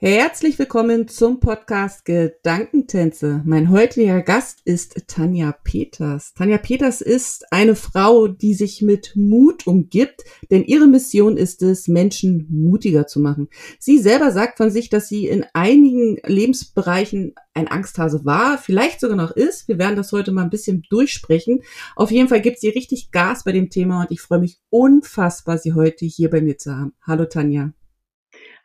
Herzlich willkommen zum Podcast Gedankentänze. Mein heutiger Gast ist Tanja Peters. Tanja Peters ist eine Frau, die sich mit Mut umgibt, denn ihre Mission ist es, Menschen mutiger zu machen. Sie selber sagt von sich, dass sie in einigen Lebensbereichen ein Angsthase war, vielleicht sogar noch ist. Wir werden das heute mal ein bisschen durchsprechen. Auf jeden Fall gibt sie richtig Gas bei dem Thema und ich freue mich unfassbar, sie heute hier bei mir zu haben. Hallo Tanja.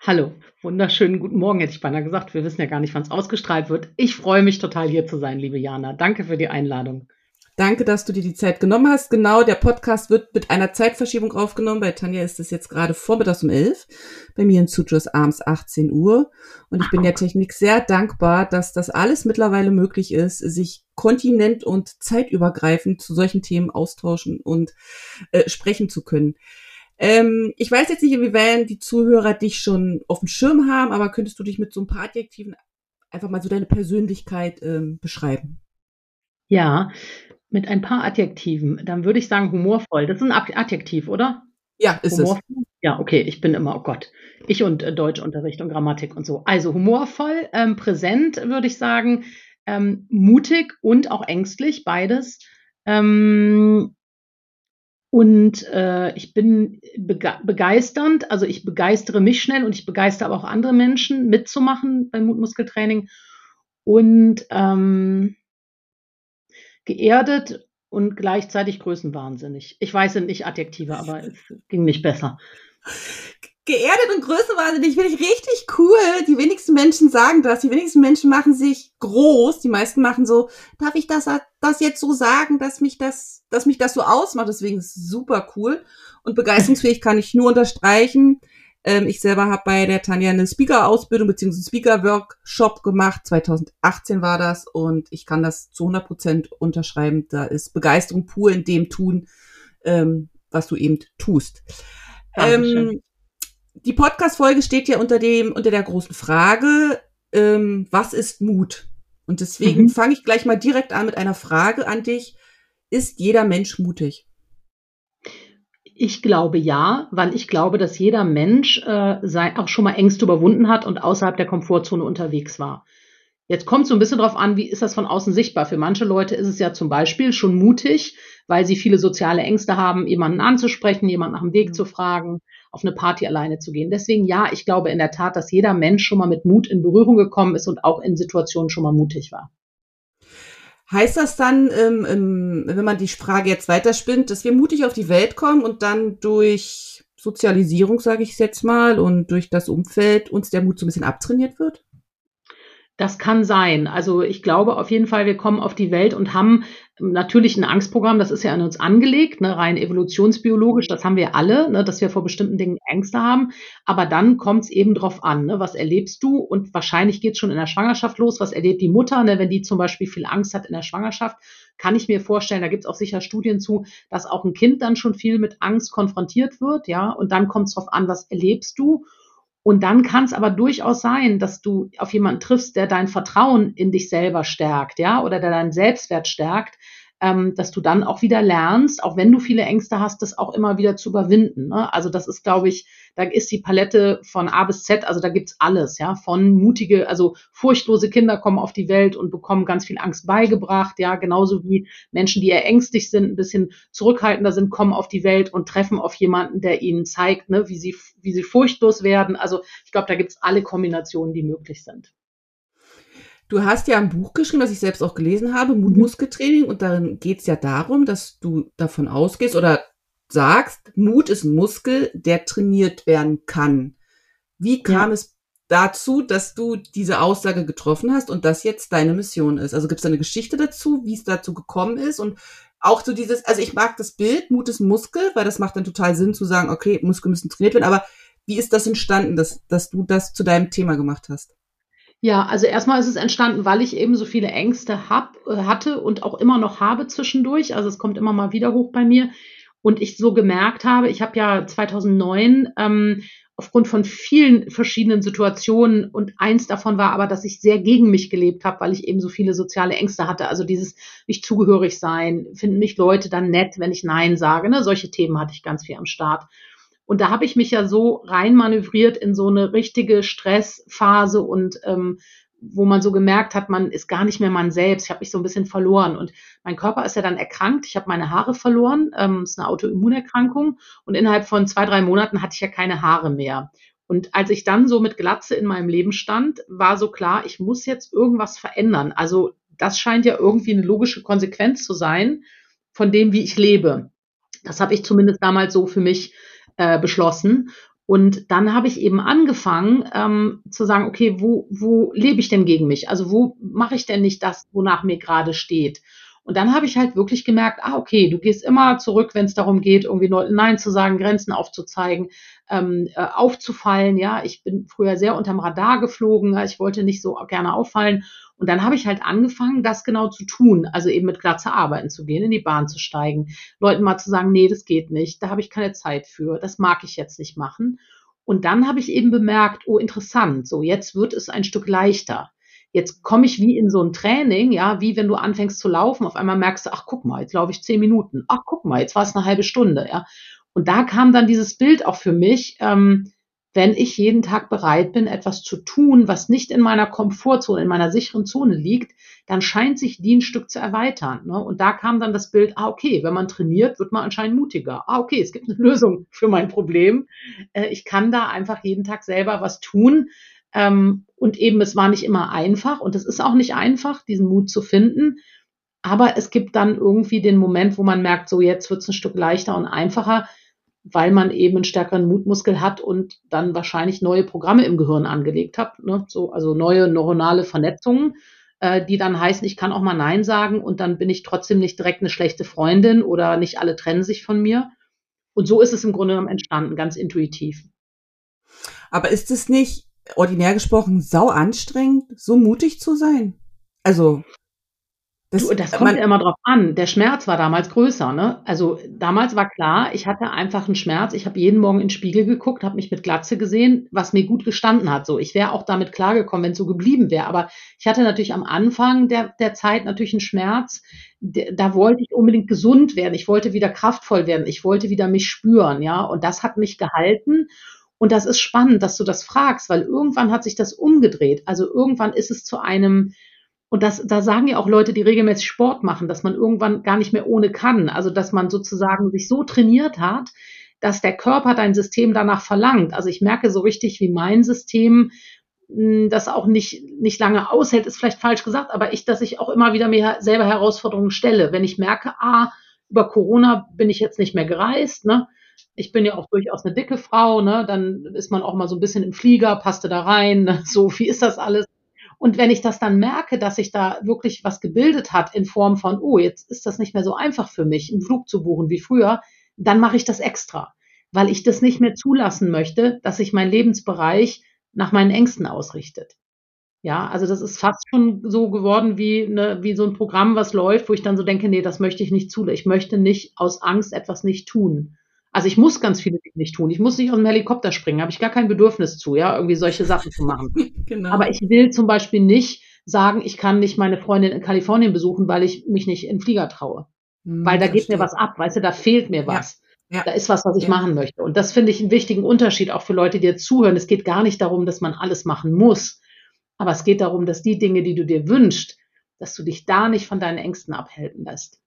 Hallo, wunderschönen guten Morgen, hätte ich beinahe gesagt. Wir wissen ja gar nicht, wann es ausgestrahlt wird. Ich freue mich total hier zu sein, liebe Jana. Danke für die Einladung. Danke, dass du dir die Zeit genommen hast. Genau, der Podcast wird mit einer Zeitverschiebung aufgenommen. Bei Tanja ist es jetzt gerade vormittags um elf. Bei mir in Sutras abends 18 Uhr. Und ich bin der Technik sehr dankbar, dass das alles mittlerweile möglich ist, sich kontinent- und zeitübergreifend zu solchen Themen austauschen und äh, sprechen zu können. Ähm, ich weiß jetzt nicht, inwiefern die Zuhörer dich schon auf dem Schirm haben, aber könntest du dich mit so ein paar Adjektiven einfach mal so deine Persönlichkeit ähm, beschreiben? Ja, mit ein paar Adjektiven. Dann würde ich sagen humorvoll. Das ist ein Adjektiv, oder? Ja, ist humorvoll. es. Ja, okay, ich bin immer, oh Gott, ich und äh, Deutschunterricht und Grammatik und so. Also humorvoll, ähm, präsent würde ich sagen, ähm, mutig und auch ängstlich, beides. Ähm, und äh, ich bin bege begeisternd, also ich begeistere mich schnell und ich begeistere aber auch andere Menschen mitzumachen beim Mutmuskeltraining. Und ähm, geerdet und gleichzeitig größenwahnsinnig. Ich weiß, sind nicht Adjektive, aber es ging nicht besser geerdet und größenwahnsinnig finde ich richtig cool. Die wenigsten Menschen sagen das. Die wenigsten Menschen machen sich groß. Die meisten machen so, darf ich das, das jetzt so sagen, dass mich das, dass mich das so ausmacht. Deswegen ist es super cool. Und begeisterungsfähig kann ich nur unterstreichen. Ähm, ich selber habe bei der Tanja eine Speaker-Ausbildung bzw. Speaker-Workshop gemacht. 2018 war das. Und ich kann das zu 100 Prozent unterschreiben. Da ist Begeisterung pur in dem tun, ähm, was du eben tust. Ähm, die Podcast-Folge steht ja unter dem, unter der großen Frage, ähm, was ist Mut? Und deswegen mhm. fange ich gleich mal direkt an mit einer Frage an dich. Ist jeder Mensch mutig? Ich glaube ja, weil ich glaube, dass jeder Mensch äh, sei, auch schon mal Ängste überwunden hat und außerhalb der Komfortzone unterwegs war. Jetzt kommt so ein bisschen drauf an, wie ist das von außen sichtbar. Für manche Leute ist es ja zum Beispiel schon mutig, weil sie viele soziale Ängste haben, jemanden anzusprechen, jemanden nach dem Weg mhm. zu fragen, auf eine Party alleine zu gehen. Deswegen ja, ich glaube in der Tat, dass jeder Mensch schon mal mit Mut in Berührung gekommen ist und auch in Situationen schon mal mutig war. Heißt das dann, ähm, ähm, wenn man die Frage jetzt weiterspinnt, dass wir mutig auf die Welt kommen und dann durch Sozialisierung, sage ich jetzt mal, und durch das Umfeld uns der Mut so ein bisschen abtrainiert wird? Das kann sein. Also ich glaube auf jeden Fall, wir kommen auf die Welt und haben natürlich ein Angstprogramm, das ist ja an uns angelegt, ne, rein evolutionsbiologisch, das haben wir alle, ne, dass wir vor bestimmten Dingen Ängste haben. Aber dann kommt es eben drauf an, ne, was erlebst du? Und wahrscheinlich geht es schon in der Schwangerschaft los. Was erlebt die Mutter, ne, wenn die zum Beispiel viel Angst hat in der Schwangerschaft? Kann ich mir vorstellen, da gibt es auch sicher Studien zu, dass auch ein Kind dann schon viel mit Angst konfrontiert wird, ja. Und dann kommt es drauf an, was erlebst du? Und dann kann es aber durchaus sein, dass du auf jemanden triffst, der dein Vertrauen in dich selber stärkt, ja, oder der deinen Selbstwert stärkt, ähm, dass du dann auch wieder lernst, auch wenn du viele Ängste hast, das auch immer wieder zu überwinden. Ne? Also das ist, glaube ich, da ist die Palette von A bis Z, also da gibt's alles, ja, von mutige, also furchtlose Kinder kommen auf die Welt und bekommen ganz viel Angst beigebracht, ja, genauso wie Menschen, die eher ängstlich sind, ein bisschen zurückhaltender sind, kommen auf die Welt und treffen auf jemanden, der ihnen zeigt, ne, wie sie, wie sie furchtlos werden. Also ich glaube, da gibt's alle Kombinationen, die möglich sind. Du hast ja ein Buch geschrieben, das ich selbst auch gelesen habe, Mutmuskeltraining, und darin geht es ja darum, dass du davon ausgehst oder sagst, Mut ist ein Muskel, der trainiert werden kann. Wie kam ja. es dazu, dass du diese Aussage getroffen hast und das jetzt deine Mission ist? Also gibt es da eine Geschichte dazu, wie es dazu gekommen ist und auch so dieses, also ich mag das Bild, Mut ist Muskel, weil das macht dann total Sinn zu sagen, okay, Muskeln müssen trainiert werden, aber wie ist das entstanden, dass, dass du das zu deinem Thema gemacht hast? Ja, also erstmal ist es entstanden, weil ich eben so viele Ängste hab, äh, hatte und auch immer noch habe zwischendurch. Also es kommt immer mal wieder hoch bei mir. Und ich so gemerkt habe, ich habe ja 2009 ähm, aufgrund von vielen verschiedenen Situationen und eins davon war aber, dass ich sehr gegen mich gelebt habe, weil ich eben so viele soziale Ängste hatte. Also dieses nicht zugehörig sein, finden mich Leute dann nett, wenn ich Nein sage. Ne? Solche Themen hatte ich ganz viel am Start. Und da habe ich mich ja so reinmanövriert in so eine richtige Stressphase und ähm, wo man so gemerkt hat, man ist gar nicht mehr man selbst. Ich habe mich so ein bisschen verloren und mein Körper ist ja dann erkrankt. Ich habe meine Haare verloren. Ähm, ist eine Autoimmunerkrankung und innerhalb von zwei drei Monaten hatte ich ja keine Haare mehr. Und als ich dann so mit Glatze in meinem Leben stand, war so klar, ich muss jetzt irgendwas verändern. Also das scheint ja irgendwie eine logische Konsequenz zu sein von dem, wie ich lebe. Das habe ich zumindest damals so für mich äh, beschlossen. Und dann habe ich eben angefangen ähm, zu sagen, okay, wo, wo lebe ich denn gegen mich? Also wo mache ich denn nicht das, wonach mir gerade steht? Und dann habe ich halt wirklich gemerkt, ah, okay, du gehst immer zurück, wenn es darum geht, irgendwie Nein zu sagen, Grenzen aufzuzeigen, ähm, äh, aufzufallen. Ja, ich bin früher sehr unterm Radar geflogen. Ich wollte nicht so gerne auffallen. Und dann habe ich halt angefangen, das genau zu tun. Also eben mit Glatze arbeiten zu gehen, in die Bahn zu steigen, Leuten mal zu sagen, nee, das geht nicht, da habe ich keine Zeit für, das mag ich jetzt nicht machen. Und dann habe ich eben bemerkt, oh, interessant, so jetzt wird es ein Stück leichter. Jetzt komme ich wie in so ein Training, ja, wie wenn du anfängst zu laufen, auf einmal merkst du, ach guck mal, jetzt laufe ich zehn Minuten, ach guck mal, jetzt war es eine halbe Stunde, ja. Und da kam dann dieses Bild auch für mich, ähm, wenn ich jeden Tag bereit bin, etwas zu tun, was nicht in meiner Komfortzone, in meiner sicheren Zone liegt, dann scheint sich die ein Stück zu erweitern. Ne? Und da kam dann das Bild, ah, okay, wenn man trainiert, wird man anscheinend mutiger. Ah, okay, es gibt eine Lösung für mein Problem. Äh, ich kann da einfach jeden Tag selber was tun. Ähm, und eben, es war nicht immer einfach und es ist auch nicht einfach, diesen Mut zu finden. Aber es gibt dann irgendwie den Moment, wo man merkt, so jetzt wird es ein Stück leichter und einfacher, weil man eben einen stärkeren Mutmuskel hat und dann wahrscheinlich neue Programme im Gehirn angelegt hat. Ne? So, also neue neuronale Vernetzungen, äh, die dann heißen, ich kann auch mal Nein sagen und dann bin ich trotzdem nicht direkt eine schlechte Freundin oder nicht alle trennen sich von mir. Und so ist es im Grunde genommen entstanden, ganz intuitiv. Aber ist es nicht ordinär gesprochen sau anstrengend, so mutig zu sein? Also das, du, das kommt man, ja immer drauf an. Der Schmerz war damals größer. Ne? Also damals war klar, ich hatte einfach einen Schmerz. Ich habe jeden Morgen in den Spiegel geguckt, habe mich mit Glatze gesehen, was mir gut gestanden hat. So, ich wäre auch damit klargekommen, wenn es so geblieben wäre. Aber ich hatte natürlich am Anfang der, der Zeit natürlich einen Schmerz. Da wollte ich unbedingt gesund werden. Ich wollte wieder kraftvoll werden. Ich wollte wieder mich spüren. Ja, und das hat mich gehalten. Und das ist spannend, dass du das fragst, weil irgendwann hat sich das umgedreht. Also irgendwann ist es zu einem und das, da sagen ja auch Leute, die regelmäßig Sport machen, dass man irgendwann gar nicht mehr ohne kann. Also, dass man sozusagen sich so trainiert hat, dass der Körper dein System danach verlangt. Also ich merke so richtig, wie mein System hm, das auch nicht, nicht lange aushält, ist vielleicht falsch gesagt, aber ich, dass ich auch immer wieder mir selber Herausforderungen stelle. Wenn ich merke, ah, über Corona bin ich jetzt nicht mehr gereist, ne? Ich bin ja auch durchaus eine dicke Frau, ne? Dann ist man auch mal so ein bisschen im Flieger, passte da rein, ne? so, wie ist das alles? Und wenn ich das dann merke, dass sich da wirklich was gebildet hat in Form von, oh, jetzt ist das nicht mehr so einfach für mich, einen Flug zu buchen wie früher, dann mache ich das extra, weil ich das nicht mehr zulassen möchte, dass sich mein Lebensbereich nach meinen Ängsten ausrichtet. Ja, also das ist fast schon so geworden wie, ne, wie so ein Programm, was läuft, wo ich dann so denke, nee, das möchte ich nicht zulassen. Ich möchte nicht aus Angst etwas nicht tun. Also ich muss ganz viele Dinge nicht tun. Ich muss nicht aus dem Helikopter springen, habe ich gar kein Bedürfnis zu, ja, irgendwie solche Sachen zu machen. genau. Aber ich will zum Beispiel nicht sagen, ich kann nicht meine Freundin in Kalifornien besuchen, weil ich mich nicht in Flieger traue. Hm, weil da geht mir was ab, weißt du, da fehlt mir was. Ja. Ja. Da ist was, was ich ja. machen möchte. Und das finde ich einen wichtigen Unterschied auch für Leute, die jetzt zuhören. Es geht gar nicht darum, dass man alles machen muss. Aber es geht darum, dass die Dinge, die du dir wünschst, dass du dich da nicht von deinen Ängsten abhalten lässt.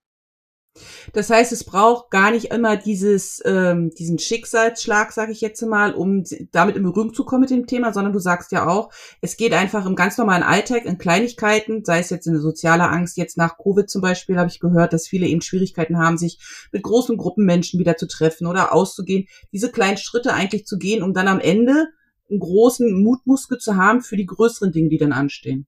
Das heißt, es braucht gar nicht immer dieses, ähm, diesen Schicksalsschlag, sage ich jetzt mal, um damit in Berührung zu kommen mit dem Thema, sondern du sagst ja auch, es geht einfach im ganz normalen Alltag, in Kleinigkeiten, sei es jetzt eine soziale Angst, jetzt nach Covid zum Beispiel habe ich gehört, dass viele eben Schwierigkeiten haben, sich mit großen Gruppen Menschen wieder zu treffen oder auszugehen, diese kleinen Schritte eigentlich zu gehen, um dann am Ende einen großen Mutmuskel zu haben für die größeren Dinge, die dann anstehen.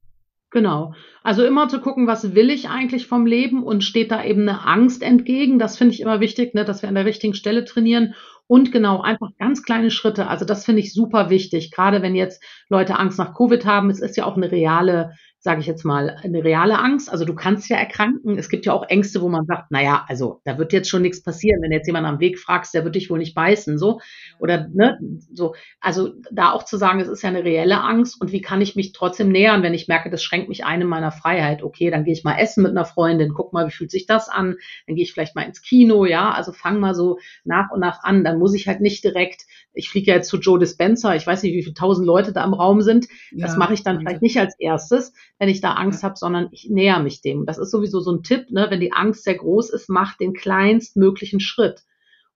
Genau. Also immer zu gucken, was will ich eigentlich vom Leben und steht da eben eine Angst entgegen. Das finde ich immer wichtig, ne, dass wir an der richtigen Stelle trainieren. Und genau, einfach ganz kleine Schritte. Also das finde ich super wichtig, gerade wenn jetzt Leute Angst nach Covid haben. Es ist ja auch eine reale sage ich jetzt mal, eine reale Angst. Also du kannst ja erkranken. Es gibt ja auch Ängste, wo man sagt, naja, also da wird jetzt schon nichts passieren. Wenn jetzt jemand am Weg fragst, der wird dich wohl nicht beißen, so. Oder, ne, so. Also da auch zu sagen, es ist ja eine reelle Angst und wie kann ich mich trotzdem nähern, wenn ich merke, das schränkt mich ein in meiner Freiheit. Okay, dann gehe ich mal essen mit einer Freundin, guck mal, wie fühlt sich das an? Dann gehe ich vielleicht mal ins Kino, ja. Also fang mal so nach und nach an. Dann muss ich halt nicht direkt, ich fliege ja jetzt zu Joe Dispenza, ich weiß nicht, wie viele tausend Leute da im Raum sind. Das ja, mache ich dann vielleicht nicht als erstes wenn ich da Angst habe, sondern ich näher mich dem. Das ist sowieso so ein Tipp, ne? wenn die Angst sehr groß ist, mach den kleinstmöglichen Schritt.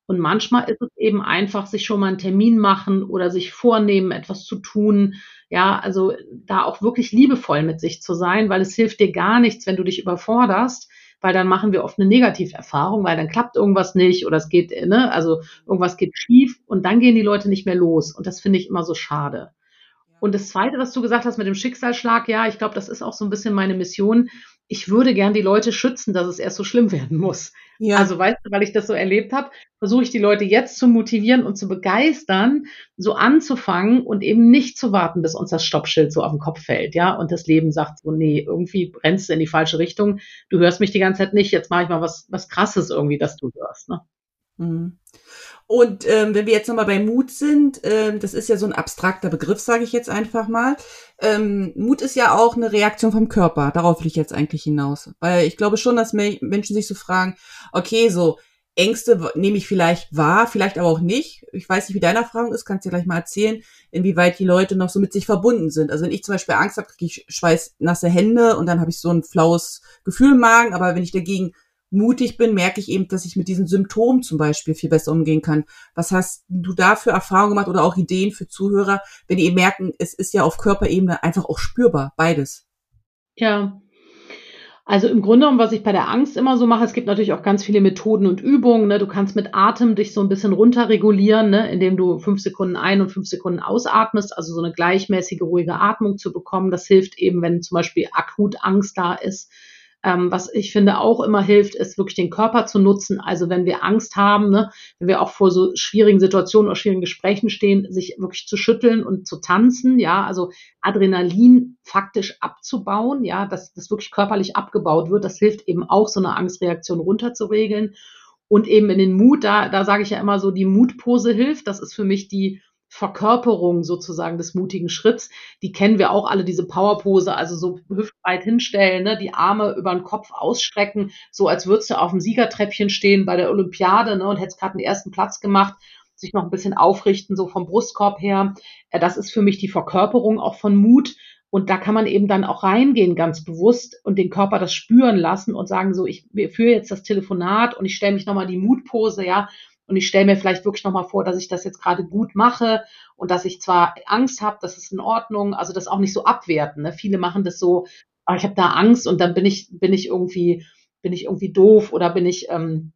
Und manchmal ist es eben einfach, sich schon mal einen Termin machen oder sich vornehmen, etwas zu tun. Ja, also da auch wirklich liebevoll mit sich zu sein, weil es hilft dir gar nichts, wenn du dich überforderst, weil dann machen wir oft eine Negativerfahrung, weil dann klappt irgendwas nicht oder es geht, ne, also irgendwas geht schief und dann gehen die Leute nicht mehr los. Und das finde ich immer so schade. Und das Zweite, was du gesagt hast mit dem Schicksalsschlag, ja, ich glaube, das ist auch so ein bisschen meine Mission. Ich würde gern die Leute schützen, dass es erst so schlimm werden muss. Ja. Also weißt du, weil ich das so erlebt habe, versuche ich die Leute jetzt zu motivieren und zu begeistern, so anzufangen und eben nicht zu warten, bis uns das Stoppschild so auf den Kopf fällt, ja, und das Leben sagt so, nee, irgendwie rennst du in die falsche Richtung, du hörst mich die ganze Zeit nicht, jetzt mache ich mal was, was krasses irgendwie, dass du hörst, ne? Mhm. Und ähm, wenn wir jetzt nochmal bei Mut sind, ähm, das ist ja so ein abstrakter Begriff, sage ich jetzt einfach mal. Ähm, Mut ist ja auch eine Reaktion vom Körper. Darauf will ich jetzt eigentlich hinaus. Weil ich glaube schon, dass Menschen sich so fragen, okay, so Ängste nehme ich vielleicht wahr, vielleicht aber auch nicht. Ich weiß nicht, wie deine Erfahrung ist, kannst du dir gleich mal erzählen, inwieweit die Leute noch so mit sich verbunden sind. Also wenn ich zum Beispiel Angst habe, kriege ich schweißnasse Hände und dann habe ich so ein flaues Gefühl im Magen, aber wenn ich dagegen mutig bin, merke ich eben, dass ich mit diesen Symptomen zum Beispiel viel besser umgehen kann. Was hast du da für Erfahrungen gemacht oder auch Ideen für Zuhörer, wenn die merken, es ist ja auf Körperebene einfach auch spürbar, beides? Ja. Also im Grunde genommen, was ich bei der Angst immer so mache, es gibt natürlich auch ganz viele Methoden und Übungen. Ne? Du kannst mit Atem dich so ein bisschen runterregulieren, ne? indem du fünf Sekunden ein und fünf Sekunden ausatmest, also so eine gleichmäßige, ruhige Atmung zu bekommen. Das hilft eben, wenn zum Beispiel akut Angst da ist ähm, was ich finde auch immer hilft, ist wirklich den Körper zu nutzen. Also wenn wir Angst haben, ne, wenn wir auch vor so schwierigen Situationen oder schwierigen Gesprächen stehen, sich wirklich zu schütteln und zu tanzen, ja, also Adrenalin faktisch abzubauen, ja, dass das wirklich körperlich abgebaut wird. Das hilft eben auch, so eine Angstreaktion runterzuregeln. Und eben in den Mut, da, da sage ich ja immer so, die Mutpose hilft. Das ist für mich die Verkörperung sozusagen des mutigen Schritts. Die kennen wir auch alle, diese Powerpose, also so hüftbreit hinstellen, ne, die Arme über den Kopf ausstrecken, so als würdest du auf dem Siegertreppchen stehen bei der Olympiade ne, und hättest gerade den ersten Platz gemacht, sich noch ein bisschen aufrichten, so vom Brustkorb her. Das ist für mich die Verkörperung auch von Mut. Und da kann man eben dann auch reingehen, ganz bewusst und den Körper das spüren lassen und sagen, so, ich führe jetzt das Telefonat und ich stelle mich nochmal die Mutpose, ja, und ich stelle mir vielleicht wirklich nochmal vor, dass ich das jetzt gerade gut mache und dass ich zwar Angst habe, das ist in Ordnung, also das auch nicht so abwerten. Ne? Viele machen das so, aber ich habe da Angst und dann bin ich, bin ich irgendwie, bin ich irgendwie doof oder bin ich, ähm,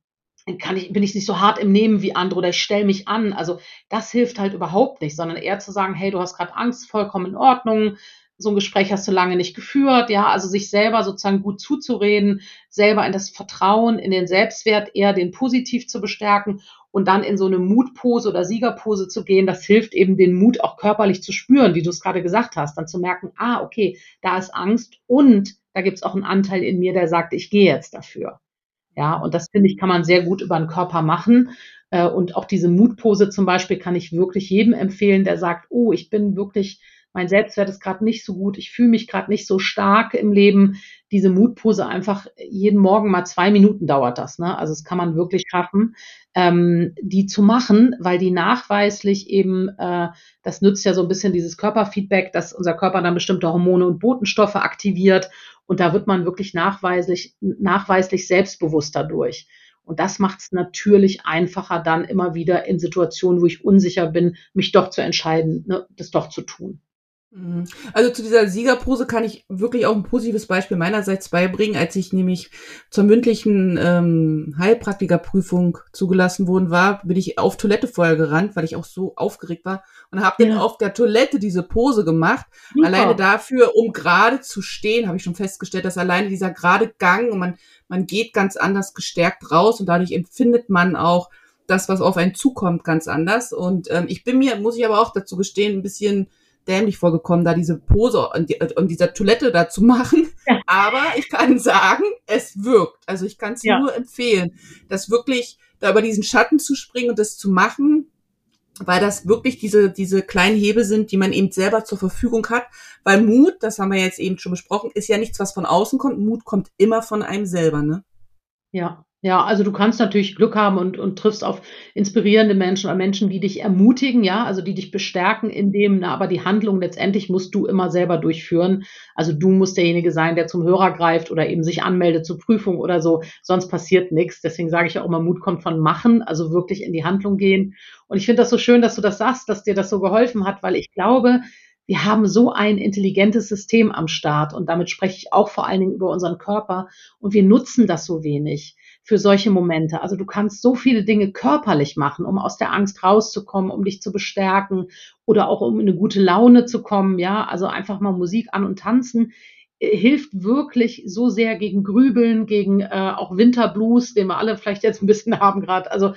kann ich, bin ich nicht so hart im Nehmen wie andere oder ich stelle mich an. Also das hilft halt überhaupt nicht, sondern eher zu sagen, hey, du hast gerade Angst, vollkommen in Ordnung, so ein Gespräch hast du lange nicht geführt, ja, also sich selber sozusagen gut zuzureden, selber in das Vertrauen, in den Selbstwert eher den positiv zu bestärken und dann in so eine Mutpose oder Siegerpose zu gehen, das hilft eben den Mut auch körperlich zu spüren, wie du es gerade gesagt hast, dann zu merken, ah, okay, da ist Angst und da gibt es auch einen Anteil in mir, der sagt, ich gehe jetzt dafür. Ja, und das finde ich, kann man sehr gut über den Körper machen. Äh, und auch diese Mutpose zum Beispiel kann ich wirklich jedem empfehlen, der sagt, oh, ich bin wirklich mein Selbstwert ist gerade nicht so gut, ich fühle mich gerade nicht so stark im Leben. Diese Mutpose einfach jeden Morgen mal zwei Minuten dauert das. Ne? Also das kann man wirklich schaffen, ähm, die zu machen, weil die nachweislich eben, äh, das nützt ja so ein bisschen dieses Körperfeedback, dass unser Körper dann bestimmte Hormone und Botenstoffe aktiviert und da wird man wirklich nachweislich, nachweislich selbstbewusster durch. Und das macht es natürlich einfacher, dann immer wieder in Situationen, wo ich unsicher bin, mich doch zu entscheiden, ne, das doch zu tun. Mhm. Also zu dieser Siegerpose kann ich wirklich auch ein positives Beispiel meinerseits beibringen, als ich nämlich zur mündlichen ähm, Heilpraktikerprüfung zugelassen worden war, bin ich auf Toilette vorher gerannt, weil ich auch so aufgeregt war und habe ja. dann auf der Toilette diese Pose gemacht. Super. Alleine dafür, um gerade zu stehen, habe ich schon festgestellt, dass alleine dieser gerade Gang und man man geht ganz anders gestärkt raus und dadurch empfindet man auch das, was auf einen zukommt, ganz anders. Und ähm, ich bin mir, muss ich aber auch dazu gestehen, ein bisschen dämlich vorgekommen, da diese Pose und, die, und dieser Toilette da zu machen. Ja. Aber ich kann sagen, es wirkt. Also ich kann es ja. nur empfehlen, das wirklich da über diesen Schatten zu springen und das zu machen, weil das wirklich diese, diese kleinen Hebel sind, die man eben selber zur Verfügung hat. Weil Mut, das haben wir jetzt eben schon besprochen, ist ja nichts, was von außen kommt. Mut kommt immer von einem selber, ne? Ja, ja, also du kannst natürlich Glück haben und, und triffst auf inspirierende Menschen oder Menschen, die dich ermutigen, ja, also die dich bestärken in dem, na, aber die Handlung letztendlich musst du immer selber durchführen. Also du musst derjenige sein, der zum Hörer greift oder eben sich anmeldet zur Prüfung oder so, sonst passiert nichts. Deswegen sage ich auch immer, Mut kommt von machen, also wirklich in die Handlung gehen. Und ich finde das so schön, dass du das sagst, dass dir das so geholfen hat, weil ich glaube, wir haben so ein intelligentes System am Start und damit spreche ich auch vor allen Dingen über unseren Körper und wir nutzen das so wenig für solche Momente. Also du kannst so viele Dinge körperlich machen, um aus der Angst rauszukommen, um dich zu bestärken oder auch um in eine gute Laune zu kommen. Ja, also einfach mal Musik an und tanzen äh, hilft wirklich so sehr gegen Grübeln, gegen äh, auch Winterblues, den wir alle vielleicht jetzt ein bisschen haben gerade. Also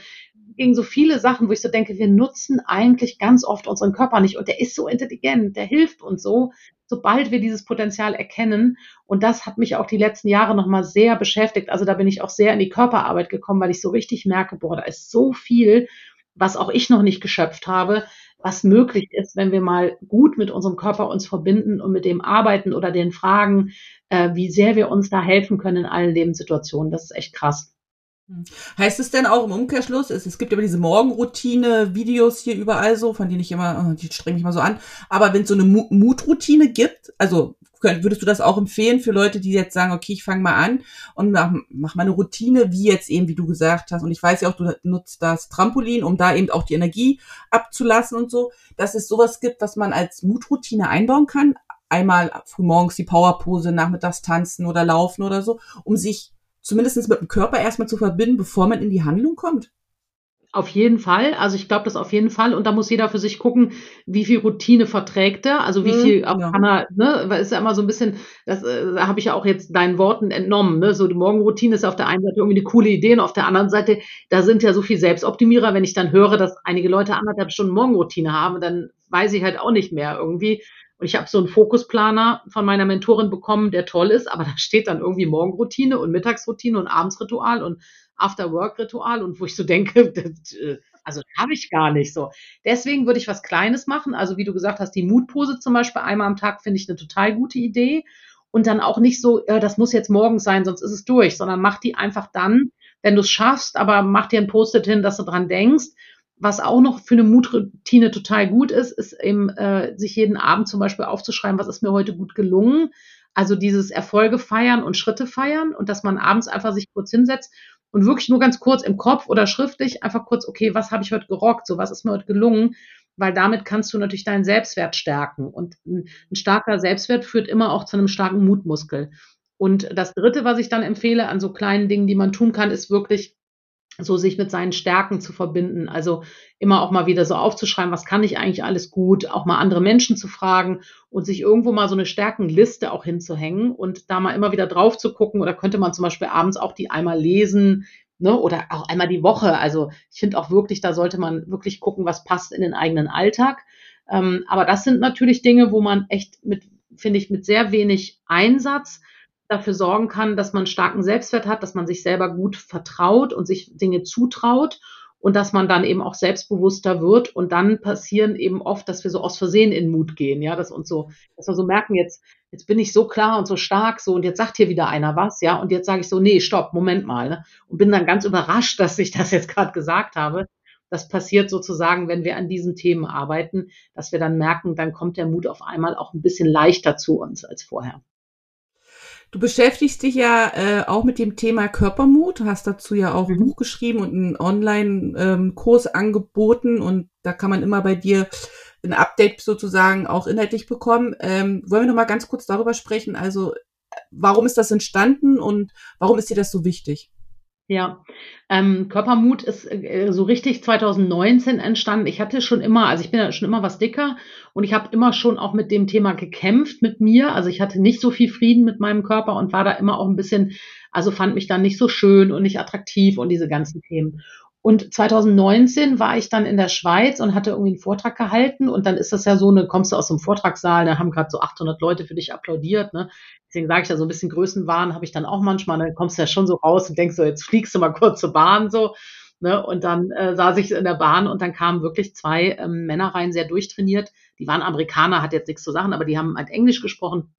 gegen so viele Sachen, wo ich so denke, wir nutzen eigentlich ganz oft unseren Körper nicht und der ist so intelligent, der hilft uns so sobald wir dieses Potenzial erkennen. Und das hat mich auch die letzten Jahre nochmal sehr beschäftigt. Also da bin ich auch sehr in die Körperarbeit gekommen, weil ich so richtig merke, boah, da ist so viel, was auch ich noch nicht geschöpft habe, was möglich ist, wenn wir mal gut mit unserem Körper uns verbinden und mit dem arbeiten oder den Fragen, äh, wie sehr wir uns da helfen können in allen Lebenssituationen. Das ist echt krass. Hm. Heißt es denn auch im Umkehrschluss, es, es gibt immer diese Morgenroutine-Videos hier überall so, von denen ich immer, oh, die strenge ich mal so an, aber wenn es so eine Mutroutine gibt, also würdest du das auch empfehlen für Leute, die jetzt sagen, okay, ich fange mal an und mach, mach mal eine Routine, wie jetzt eben, wie du gesagt hast. Und ich weiß ja auch, du nutzt das Trampolin, um da eben auch die Energie abzulassen und so, dass es sowas gibt, was man als Mutroutine einbauen kann. Einmal frühmorgens die Powerpose, nachmittags tanzen oder laufen oder so, um sich zumindest mit dem Körper erstmal zu verbinden, bevor man in die Handlung kommt? Auf jeden Fall. Also ich glaube das auf jeden Fall. Und da muss jeder für sich gucken, wie viel Routine verträgt er. Also wie mhm, viel auch ja. kann er, ne, weil ist ja immer so ein bisschen, das äh, habe ich ja auch jetzt deinen Worten entnommen. Ne? So die Morgenroutine ist auf der einen Seite irgendwie eine coole Idee und auf der anderen Seite, da sind ja so viel Selbstoptimierer. Wenn ich dann höre, dass einige Leute anderthalb Stunden Morgenroutine haben, dann weiß ich halt auch nicht mehr irgendwie. Und ich habe so einen Fokusplaner von meiner Mentorin bekommen, der toll ist, aber da steht dann irgendwie Morgenroutine und Mittagsroutine und Abendsritual und After-Work-Ritual und wo ich so denke, das, äh, also habe ich gar nicht so. Deswegen würde ich was Kleines machen. Also wie du gesagt hast, die Mutpose zum Beispiel einmal am Tag finde ich eine total gute Idee. Und dann auch nicht so, äh, das muss jetzt morgens sein, sonst ist es durch, sondern mach die einfach dann, wenn du es schaffst, aber mach dir ein Post-it hin, dass du dran denkst was auch noch für eine Mutroutine total gut ist, ist eben äh, sich jeden Abend zum Beispiel aufzuschreiben, was ist mir heute gut gelungen. Also dieses Erfolge feiern und Schritte feiern und dass man abends einfach sich kurz hinsetzt und wirklich nur ganz kurz im Kopf oder schriftlich einfach kurz, okay, was habe ich heute gerockt, so was ist mir heute gelungen, weil damit kannst du natürlich deinen Selbstwert stärken und ein, ein starker Selbstwert führt immer auch zu einem starken Mutmuskel. Und das Dritte, was ich dann empfehle an so kleinen Dingen, die man tun kann, ist wirklich so sich mit seinen Stärken zu verbinden. Also immer auch mal wieder so aufzuschreiben, was kann ich eigentlich alles gut, auch mal andere Menschen zu fragen und sich irgendwo mal so eine Stärkenliste auch hinzuhängen und da mal immer wieder drauf zu gucken. Oder könnte man zum Beispiel abends auch die einmal lesen, ne, oder auch einmal die Woche. Also ich finde auch wirklich, da sollte man wirklich gucken, was passt in den eigenen Alltag. Ähm, aber das sind natürlich Dinge, wo man echt mit, finde ich, mit sehr wenig Einsatz dafür sorgen kann, dass man starken Selbstwert hat, dass man sich selber gut vertraut und sich Dinge zutraut und dass man dann eben auch selbstbewusster wird und dann passieren eben oft, dass wir so aus Versehen in Mut gehen, ja, dass uns so, dass wir so merken, jetzt, jetzt bin ich so klar und so stark, so und jetzt sagt hier wieder einer was, ja, und jetzt sage ich so, nee, stopp, Moment mal, ne? und bin dann ganz überrascht, dass ich das jetzt gerade gesagt habe. Das passiert sozusagen, wenn wir an diesen Themen arbeiten, dass wir dann merken, dann kommt der Mut auf einmal auch ein bisschen leichter zu uns als vorher. Du beschäftigst dich ja äh, auch mit dem Thema Körpermut, hast dazu ja auch ein mhm. Buch geschrieben und einen Online-Kurs ähm, angeboten und da kann man immer bei dir ein Update sozusagen auch inhaltlich bekommen. Ähm, wollen wir noch mal ganz kurz darüber sprechen? Also, warum ist das entstanden und warum ist dir das so wichtig? Ja, ähm, Körpermut ist äh, so richtig 2019 entstanden. Ich hatte schon immer, also ich bin ja schon immer was dicker und ich habe immer schon auch mit dem Thema gekämpft mit mir. Also ich hatte nicht so viel Frieden mit meinem Körper und war da immer auch ein bisschen, also fand mich dann nicht so schön und nicht attraktiv und diese ganzen Themen. Und 2019 war ich dann in der Schweiz und hatte irgendwie einen Vortrag gehalten. Und dann ist das ja so, ne, kommst du aus einem Vortragssaal, da haben gerade so 800 Leute für dich applaudiert. Ne? Deswegen sage ich ja so ein bisschen Größenwahn habe ich dann auch manchmal. Dann kommst du ja schon so raus und denkst so, jetzt fliegst du mal kurz zur Bahn so. Ne? Und dann äh, saß ich in der Bahn und dann kamen wirklich zwei ähm, Männer rein, sehr durchtrainiert. Die waren Amerikaner, hat jetzt nichts zu sagen, aber die haben halt Englisch gesprochen.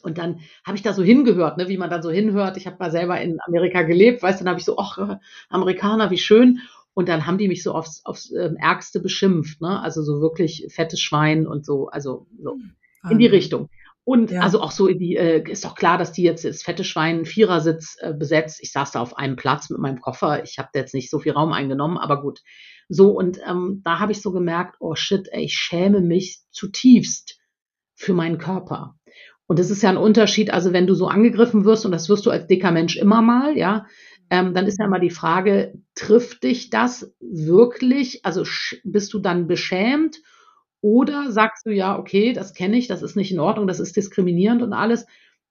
Und dann habe ich da so hingehört, ne, wie man dann so hinhört. Ich habe mal selber in Amerika gelebt, weißt du, dann habe ich so, ach, äh, Amerikaner, wie schön. Und dann haben die mich so aufs, aufs ähm, Ärgste beschimpft, ne? Also so wirklich fettes Schwein und so, also so in die Richtung. Und ja. also auch so in die, äh, ist doch klar, dass die jetzt das fette Schwein Vierersitz äh, besetzt. Ich saß da auf einem Platz mit meinem Koffer. Ich habe jetzt nicht so viel Raum eingenommen, aber gut. So, und ähm, da habe ich so gemerkt, oh shit, ey, ich schäme mich zutiefst für meinen Körper. Und das ist ja ein Unterschied, also wenn du so angegriffen wirst, und das wirst du als dicker Mensch immer mal, ja, ähm, dann ist ja immer die Frage, trifft dich das wirklich? Also bist du dann beschämt oder sagst du ja, okay, das kenne ich, das ist nicht in Ordnung, das ist diskriminierend und alles,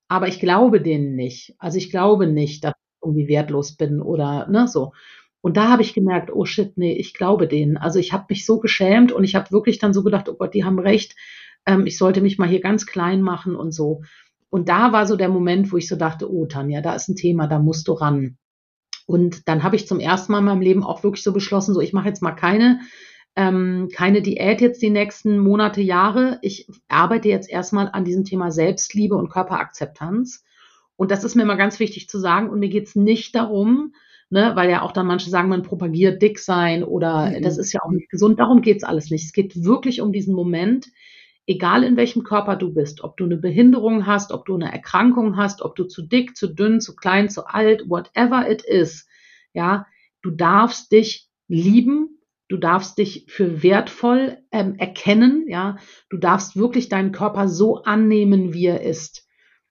aber ich glaube denen nicht. Also ich glaube nicht, dass ich irgendwie wertlos bin oder ne, so. Und da habe ich gemerkt, oh shit, nee, ich glaube denen. Also ich habe mich so geschämt und ich habe wirklich dann so gedacht, oh Gott, die haben recht ähm, ich sollte mich mal hier ganz klein machen und so. Und da war so der Moment, wo ich so dachte, oh Tanja, da ist ein Thema, da musst du ran. Und dann habe ich zum ersten Mal in meinem Leben auch wirklich so beschlossen, so ich mache jetzt mal keine ähm, keine Diät jetzt die nächsten Monate, Jahre. Ich arbeite jetzt erstmal an diesem Thema Selbstliebe und Körperakzeptanz. Und das ist mir immer ganz wichtig zu sagen. Und mir geht es nicht darum, ne, weil ja auch dann manche sagen, man propagiert dick sein oder mhm. das ist ja auch nicht gesund. Darum geht es alles nicht. Es geht wirklich um diesen Moment, egal in welchem Körper du bist, ob du eine Behinderung hast, ob du eine Erkrankung hast, ob du zu dick, zu dünn, zu klein, zu alt, whatever it is, ja, du darfst dich lieben, du darfst dich für wertvoll ähm, erkennen, ja, du darfst wirklich deinen Körper so annehmen, wie er ist.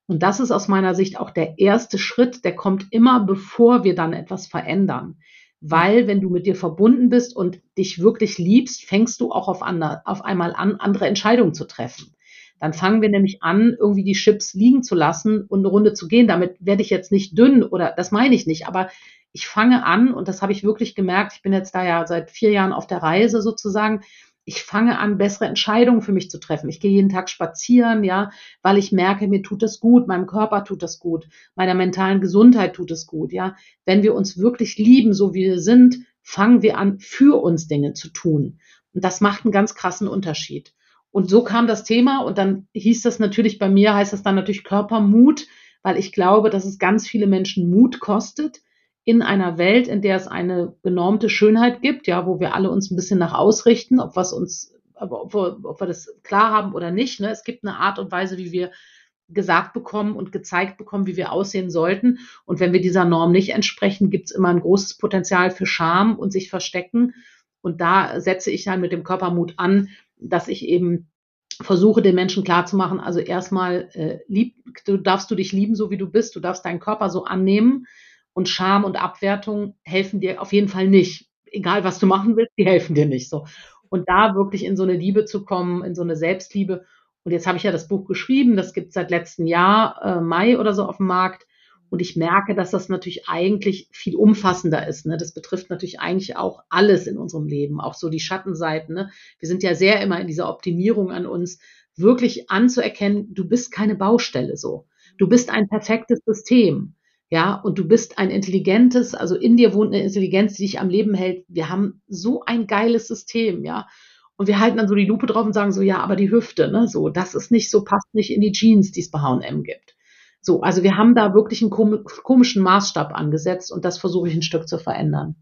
Und das ist aus meiner Sicht auch der erste Schritt, der kommt immer, bevor wir dann etwas verändern. Weil wenn du mit dir verbunden bist und dich wirklich liebst, fängst du auch auf, andre, auf einmal an, andere Entscheidungen zu treffen. Dann fangen wir nämlich an, irgendwie die Chips liegen zu lassen und eine Runde zu gehen. Damit werde ich jetzt nicht dünn oder das meine ich nicht, aber ich fange an, und das habe ich wirklich gemerkt, ich bin jetzt da ja seit vier Jahren auf der Reise sozusagen, ich fange an, bessere Entscheidungen für mich zu treffen. Ich gehe jeden Tag spazieren, ja, weil ich merke, mir tut das gut, meinem Körper tut das gut, meiner mentalen Gesundheit tut es gut, ja. Wenn wir uns wirklich lieben, so wie wir sind, fangen wir an, für uns Dinge zu tun. Und das macht einen ganz krassen Unterschied. Und so kam das Thema und dann hieß das natürlich bei mir, heißt das dann natürlich Körpermut, weil ich glaube, dass es ganz viele Menschen Mut kostet, in einer Welt, in der es eine genormte Schönheit gibt, ja, wo wir alle uns ein bisschen nach ausrichten, ob was uns, ob wir, ob wir das klar haben oder nicht. Ne? Es gibt eine Art und Weise, wie wir gesagt bekommen und gezeigt bekommen, wie wir aussehen sollten. Und wenn wir dieser Norm nicht entsprechen, gibt es immer ein großes Potenzial für Scham und sich verstecken. Und da setze ich dann mit dem Körpermut an, dass ich eben versuche, den Menschen klarzumachen, also erstmal äh, lieb, du darfst du dich lieben, so wie du bist, du darfst deinen Körper so annehmen, und Scham und Abwertung helfen dir auf jeden Fall nicht. Egal, was du machen willst, die helfen dir nicht so. Und da wirklich in so eine Liebe zu kommen, in so eine Selbstliebe. Und jetzt habe ich ja das Buch geschrieben, das gibt es seit letztem Jahr, äh, Mai oder so auf dem Markt. Und ich merke, dass das natürlich eigentlich viel umfassender ist. Ne? Das betrifft natürlich eigentlich auch alles in unserem Leben, auch so die Schattenseiten. Ne? Wir sind ja sehr immer in dieser Optimierung an uns, wirklich anzuerkennen, du bist keine Baustelle so. Du bist ein perfektes System. Ja, und du bist ein intelligentes, also in dir wohnt eine Intelligenz, die dich am Leben hält. Wir haben so ein geiles System, ja. Und wir halten dann so die Lupe drauf und sagen so, ja, aber die Hüfte, ne, so, das ist nicht so, passt nicht in die Jeans, die es bei H&M gibt. So, also wir haben da wirklich einen komischen Maßstab angesetzt und das versuche ich ein Stück zu verändern.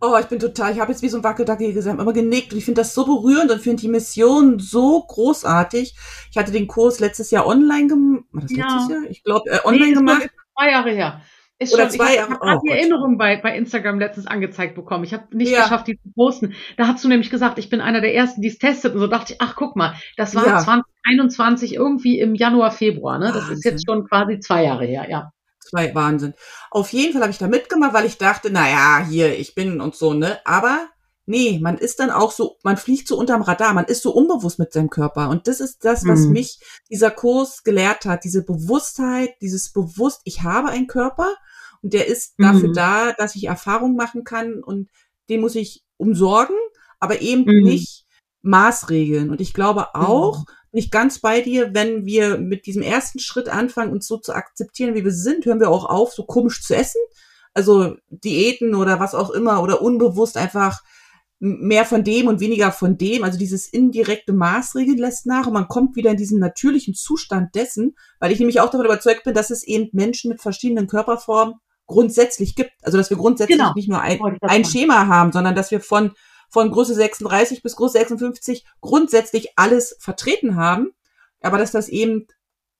Oh, ich bin total, ich habe jetzt wie so ein Wackeldackel gesagt, immer genickt und ich finde das so berührend und finde die Mission so großartig. Ich hatte den Kurs letztes Jahr online gemacht, war das letztes ja. Jahr? Ich glaube, äh, online nee, gemacht zwei Jahre her. Ist Oder schon, zwei Jahre. Ich habe hab oh, die Erinnerung bei, bei Instagram letztens angezeigt bekommen. Ich habe nicht ja. geschafft, die zu posten. Da hast du nämlich gesagt, ich bin einer der ersten, die es testet. Und so dachte ich, ach guck mal, das war ja. 2021 irgendwie im Januar, Februar. Ne? Das Wahnsinn. ist jetzt schon quasi zwei Jahre her, ja. Zwei Wahnsinn. Auf jeden Fall habe ich da mitgemacht, weil ich dachte, naja, hier, ich bin und so, ne? Aber Nee, man ist dann auch so, man fliegt so unterm Radar, man ist so unbewusst mit seinem Körper. Und das ist das, was mhm. mich dieser Kurs gelehrt hat, diese Bewusstheit, dieses Bewusst, ich habe einen Körper und der ist dafür mhm. da, dass ich Erfahrung machen kann und den muss ich umsorgen, aber eben mhm. nicht Maßregeln. Und ich glaube mhm. auch, mhm. nicht ganz bei dir, wenn wir mit diesem ersten Schritt anfangen, uns so zu akzeptieren, wie wir sind, hören wir auch auf, so komisch zu essen. Also Diäten oder was auch immer oder unbewusst einfach mehr von dem und weniger von dem. Also dieses indirekte Maßregeln lässt nach und man kommt wieder in diesen natürlichen Zustand dessen, weil ich nämlich auch davon überzeugt bin, dass es eben Menschen mit verschiedenen Körperformen grundsätzlich gibt. Also dass wir grundsätzlich genau. nicht nur ein, ein Schema haben, sondern dass wir von, von Größe 36 bis Größe 56 grundsätzlich alles vertreten haben, aber dass das eben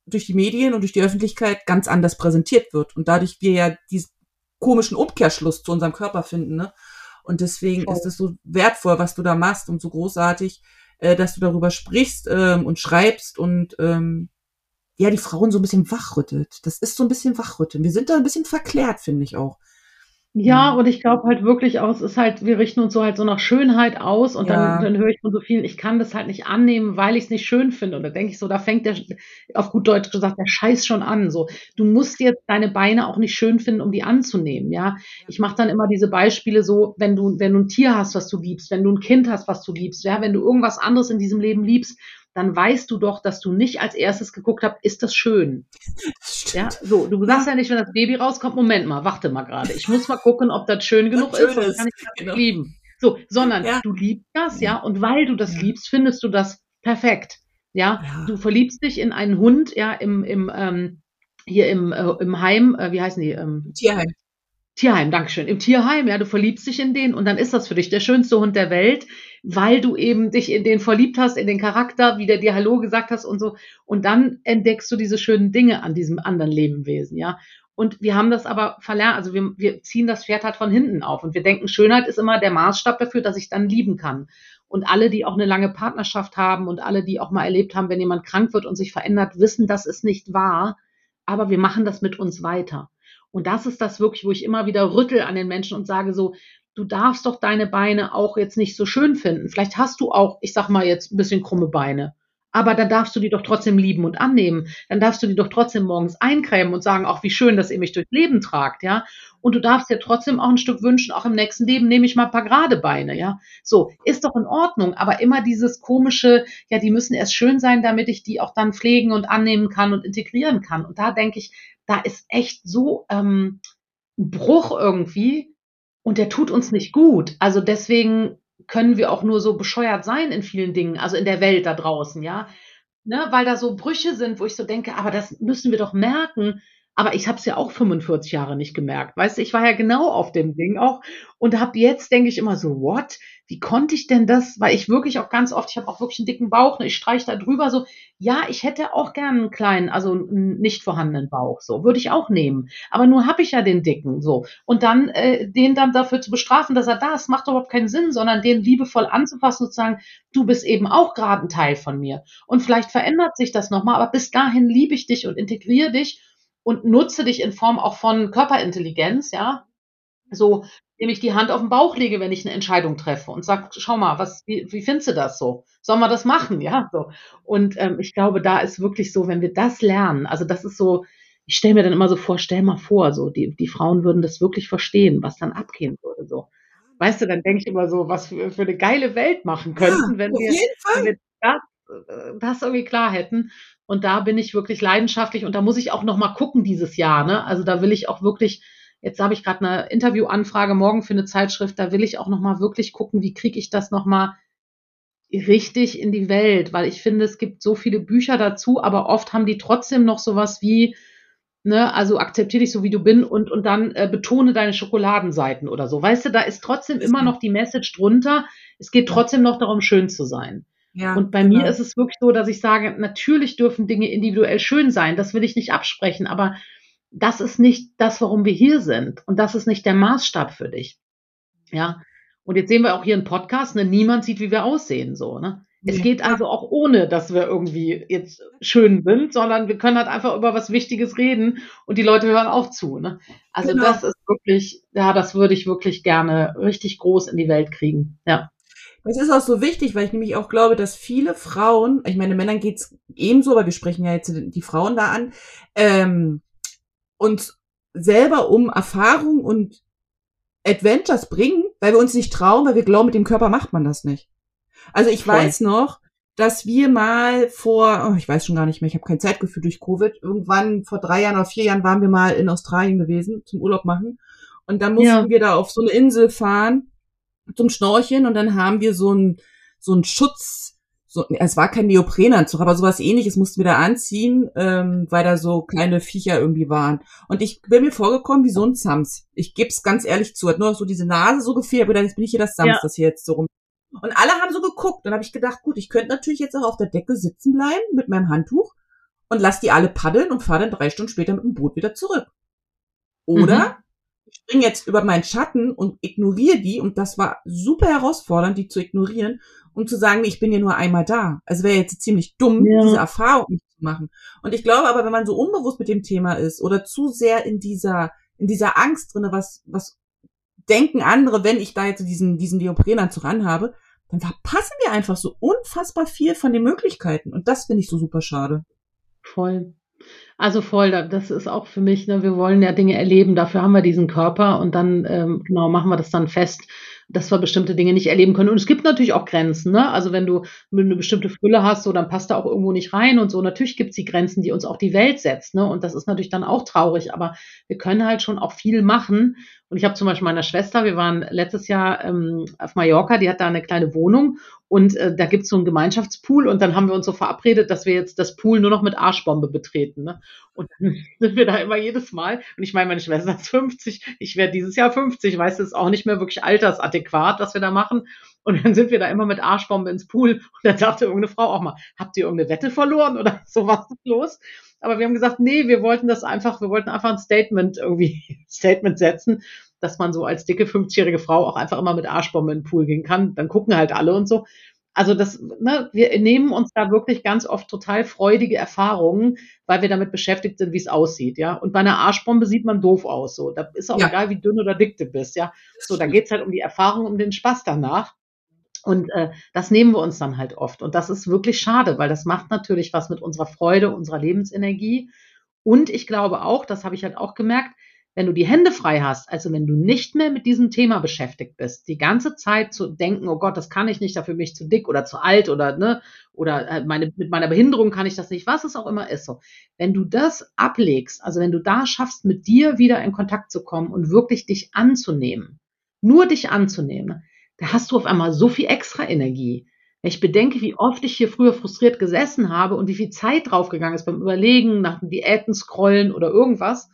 durch die Medien und durch die Öffentlichkeit ganz anders präsentiert wird und dadurch wir ja diesen komischen Umkehrschluss zu unserem Körper finden. Ne? Und deswegen Voll. ist es so wertvoll, was du da machst und so großartig, äh, dass du darüber sprichst ähm, und schreibst und ähm, ja, die Frauen so ein bisschen wachrüttelt. Das ist so ein bisschen wachrütteln. Wir sind da ein bisschen verklärt, finde ich auch. Ja, mhm. und ich glaube halt wirklich auch, es ist halt, wir richten uns so halt so nach Schönheit aus und ja. dann, dann höre ich von so vielen, ich kann das halt nicht annehmen, weil ich es nicht schön finde. Und da denke ich so, da fängt der, auf gut Deutsch gesagt, der Scheiß schon an. So, du musst jetzt deine Beine auch nicht schön finden, um die anzunehmen. Ja, ich mache dann immer diese Beispiele so, wenn du, wenn du ein Tier hast, was du liebst, wenn du ein Kind hast, was du liebst, ja, wenn du irgendwas anderes in diesem Leben liebst, dann weißt du doch, dass du nicht als erstes geguckt hast, ist das schön? Das ja, so, du sagst ja nicht, wenn das Baby rauskommt, Moment mal, warte mal gerade. Ich muss mal gucken, ob das schön genug das ist, sonst kann ich das genau. lieben. So, sondern ja. du liebst das, ja, und weil du das ja. liebst, findest du das perfekt. Ja? ja, du verliebst dich in einen Hund, ja, im, im, ähm, hier im, äh, im Heim, äh, wie heißen die? Ähm, Tierheim. Tierheim, Dankeschön. Im Tierheim, ja, du verliebst dich in den und dann ist das für dich der schönste Hund der Welt, weil du eben dich in den verliebt hast, in den Charakter, wie der dir Hallo gesagt hast und so. Und dann entdeckst du diese schönen Dinge an diesem anderen Lebewesen, ja. Und wir haben das aber verlernt, also wir, wir ziehen das Pferd halt von hinten auf und wir denken, Schönheit ist immer der Maßstab dafür, dass ich dann lieben kann. Und alle, die auch eine lange Partnerschaft haben und alle, die auch mal erlebt haben, wenn jemand krank wird und sich verändert, wissen, das ist nicht wahr, aber wir machen das mit uns weiter. Und das ist das wirklich, wo ich immer wieder rüttel an den Menschen und sage so, du darfst doch deine Beine auch jetzt nicht so schön finden. Vielleicht hast du auch, ich sag mal jetzt, ein bisschen krumme Beine. Aber dann darfst du die doch trotzdem lieben und annehmen. Dann darfst du die doch trotzdem morgens eincremen und sagen, auch wie schön, dass ihr mich durchs Leben tragt, ja. Und du darfst dir trotzdem auch ein Stück wünschen, auch im nächsten Leben nehme ich mal ein paar gerade Beine, ja. So, ist doch in Ordnung. Aber immer dieses komische, ja, die müssen erst schön sein, damit ich die auch dann pflegen und annehmen kann und integrieren kann. Und da denke ich, da ist echt so ähm, ein Bruch irgendwie und der tut uns nicht gut. Also deswegen können wir auch nur so bescheuert sein in vielen Dingen, also in der Welt da draußen, ja. Ne, weil da so Brüche sind, wo ich so denke, aber das müssen wir doch merken, aber ich habe es ja auch 45 Jahre nicht gemerkt. Weißt du, ich war ja genau auf dem Ding auch und habe jetzt, denke ich immer so, what? Wie konnte ich denn das? Weil ich wirklich auch ganz oft, ich habe auch wirklich einen dicken Bauch, ne, ich streiche da drüber so, ja, ich hätte auch gern einen kleinen, also einen nicht vorhandenen Bauch, so, würde ich auch nehmen. Aber nur habe ich ja den dicken, so. Und dann äh, den dann dafür zu bestrafen, dass er da ist, macht überhaupt keinen Sinn, sondern den liebevoll anzufassen und zu sagen, du bist eben auch gerade ein Teil von mir. Und vielleicht verändert sich das nochmal, aber bis dahin liebe ich dich und integriere dich und nutze dich in Form auch von Körperintelligenz, ja. So, indem ich die Hand auf den Bauch lege, wenn ich eine Entscheidung treffe und sag, schau mal, was, wie, wie findest du das so? Sollen wir das machen? Ja, so. Und ähm, ich glaube, da ist wirklich so, wenn wir das lernen, also das ist so, ich stelle mir dann immer so vor, stell mal vor, so, die, die Frauen würden das wirklich verstehen, was dann abgehen würde, so. Weißt du, dann denke ich immer so, was wir für eine geile Welt machen könnten, ja, wenn, wir, wenn wir das, äh, das irgendwie klar hätten. Und da bin ich wirklich leidenschaftlich und da muss ich auch noch mal gucken dieses Jahr. Ne? Also da will ich auch wirklich, jetzt habe ich gerade eine Interviewanfrage morgen für eine Zeitschrift, da will ich auch noch mal wirklich gucken, wie kriege ich das noch mal richtig in die Welt, weil ich finde, es gibt so viele Bücher dazu, aber oft haben die trotzdem noch sowas wie, ne, also akzeptiere dich so wie du bin und, und dann äh, betone deine Schokoladenseiten oder so. Weißt du, da ist trotzdem immer noch die Message drunter. Es geht trotzdem noch darum, schön zu sein. Ja, und bei genau. mir ist es wirklich so, dass ich sage, natürlich dürfen Dinge individuell schön sein, das will ich nicht absprechen, aber das ist nicht das, warum wir hier sind und das ist nicht der Maßstab für dich. Ja. Und jetzt sehen wir auch hier einen Podcast, ne? niemand sieht, wie wir aussehen, so, ne? Es geht also auch ohne, dass wir irgendwie jetzt schön sind, sondern wir können halt einfach über was Wichtiges reden und die Leute hören auch zu. Ne? Also genau. das ist wirklich, ja, das würde ich wirklich gerne richtig groß in die Welt kriegen. Ja. Es ist auch so wichtig, weil ich nämlich auch glaube, dass viele Frauen, ich meine, Männern geht's ebenso, weil wir sprechen ja jetzt die Frauen da an, ähm, uns selber um Erfahrung und Adventures bringen, weil wir uns nicht trauen, weil wir glauben, mit dem Körper macht man das nicht. Also ich Voll. weiß noch, dass wir mal vor, oh, ich weiß schon gar nicht mehr, ich habe kein Zeitgefühl durch Covid, irgendwann vor drei Jahren oder vier Jahren waren wir mal in Australien gewesen zum Urlaub machen. Und dann mussten ja. wir da auf so eine Insel fahren zum Schnorcheln und dann haben wir so ein so ein Schutz, so, es war kein Neoprenanzug, aber sowas ähnliches mussten wir da anziehen, ähm, weil da so kleine Viecher irgendwie waren. Und ich bin mir vorgekommen wie so ein Sams. Ich geb's ganz ehrlich zu, hat nur so diese Nase so gefehlt, aber dann bin ich hier das Sams, ja. das hier jetzt so rum und alle haben so geguckt. Dann habe ich gedacht, gut, ich könnte natürlich jetzt auch auf der Decke sitzen bleiben mit meinem Handtuch und lass die alle paddeln und fahre dann drei Stunden später mit dem Boot wieder zurück. Oder mhm. Ich springe jetzt über meinen Schatten und ignoriere die und das war super herausfordernd, die zu ignorieren um zu sagen, ich bin ja nur einmal da. Also wäre jetzt ziemlich dumm, ja. diese Erfahrung nicht zu machen. Und ich glaube aber, wenn man so unbewusst mit dem Thema ist oder zu sehr in dieser in dieser Angst drinne, was was denken andere, wenn ich da jetzt diesen diesen Neoprenanzug anhabe, dann verpassen wir einfach so unfassbar viel von den Möglichkeiten. Und das finde ich so super schade. Voll. Also voll, das ist auch für mich, ne, wir wollen ja Dinge erleben, dafür haben wir diesen Körper und dann ähm, genau machen wir das dann fest dass wir bestimmte Dinge nicht erleben können. Und es gibt natürlich auch Grenzen. Ne? Also wenn du eine bestimmte Fülle hast, so dann passt da auch irgendwo nicht rein und so. Natürlich gibt es die Grenzen, die uns auch die Welt setzt. Ne? Und das ist natürlich dann auch traurig. Aber wir können halt schon auch viel machen. Und ich habe zum Beispiel meiner Schwester, wir waren letztes Jahr ähm, auf Mallorca, die hat da eine kleine Wohnung und äh, da gibt's so einen Gemeinschaftspool und dann haben wir uns so verabredet, dass wir jetzt das Pool nur noch mit Arschbombe betreten. Ne? Und dann sind wir da immer jedes Mal. Und ich meine, meine Schwester ist 50, ich werde dieses Jahr 50, weiß es ist auch nicht mehr wirklich altersadäquat, was wir da machen. Und dann sind wir da immer mit Arschbombe ins Pool. Und dann sagte irgendeine Frau auch mal, habt ihr irgendeine Wette verloren oder so was ist los? Aber wir haben gesagt, nee, wir wollten das einfach, wir wollten einfach ein Statement irgendwie, Statement setzen, dass man so als dicke 50-jährige Frau auch einfach immer mit Arschbombe in den Pool gehen kann. Dann gucken halt alle und so. Also das, ne, wir nehmen uns da wirklich ganz oft total freudige Erfahrungen, weil wir damit beschäftigt sind, wie es aussieht, ja. Und bei einer Arschbombe sieht man doof aus, so. Da ist auch ja. egal, wie dünn oder dick du bist, ja. So, da geht's halt um die Erfahrung, um den Spaß danach. Und äh, das nehmen wir uns dann halt oft. Und das ist wirklich schade, weil das macht natürlich was mit unserer Freude, unserer Lebensenergie. Und ich glaube auch, das habe ich halt auch gemerkt, wenn du die Hände frei hast, also wenn du nicht mehr mit diesem Thema beschäftigt bist, die ganze Zeit zu denken, oh Gott, das kann ich nicht, dafür bin ich zu dick oder zu alt oder ne, oder äh, meine, mit meiner Behinderung kann ich das nicht, was es auch immer ist so. Wenn du das ablegst, also wenn du da schaffst, mit dir wieder in Kontakt zu kommen und wirklich dich anzunehmen, nur dich anzunehmen, da hast du auf einmal so viel extra Energie. Ich bedenke, wie oft ich hier früher frustriert gesessen habe und wie viel Zeit draufgegangen ist beim Überlegen, nach Diäten scrollen oder irgendwas,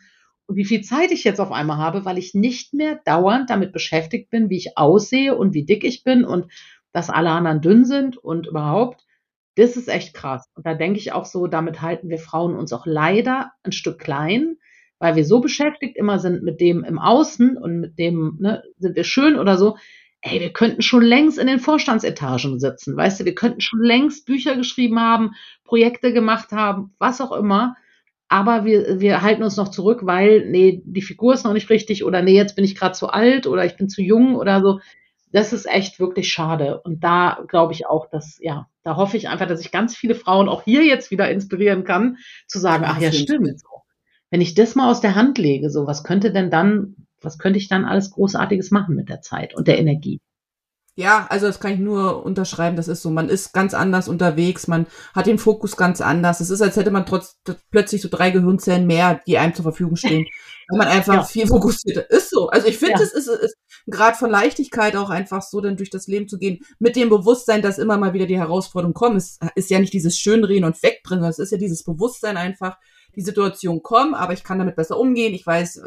wie viel Zeit ich jetzt auf einmal habe, weil ich nicht mehr dauernd damit beschäftigt bin, wie ich aussehe und wie dick ich bin und dass alle anderen dünn sind und überhaupt. Das ist echt krass. Und da denke ich auch so, damit halten wir Frauen uns auch leider ein Stück klein, weil wir so beschäftigt immer sind mit dem im Außen und mit dem, ne, sind wir schön oder so, ey, wir könnten schon längst in den Vorstandsetagen sitzen, weißt du, wir könnten schon längst Bücher geschrieben haben, Projekte gemacht haben, was auch immer. Aber wir, wir halten uns noch zurück, weil, nee, die Figur ist noch nicht richtig oder nee, jetzt bin ich gerade zu alt oder ich bin zu jung oder so. Das ist echt wirklich schade. Und da glaube ich auch, dass, ja, da hoffe ich einfach, dass ich ganz viele Frauen auch hier jetzt wieder inspirieren kann, zu sagen, ach ja, stimmt. Wenn ich das mal aus der Hand lege, so, was könnte denn dann was könnte ich dann alles Großartiges machen mit der Zeit und der Energie? Ja, also das kann ich nur unterschreiben. Das ist so. Man ist ganz anders unterwegs. Man hat den Fokus ganz anders. Es ist, als hätte man trotz plötzlich so drei Gehirnzellen mehr, die einem zur Verfügung stehen, weil man einfach ja. viel fokussierter ist. So. Also ich finde, ja. es ist, ist ein Grad von Leichtigkeit auch einfach so, dann durch das Leben zu gehen, mit dem Bewusstsein, dass immer mal wieder die Herausforderungen kommen. Es ist ja nicht dieses Schönreden und Wegbringen, sondern es ist ja dieses Bewusstsein einfach, die Situation kommen, aber ich kann damit besser umgehen. Ich weiß,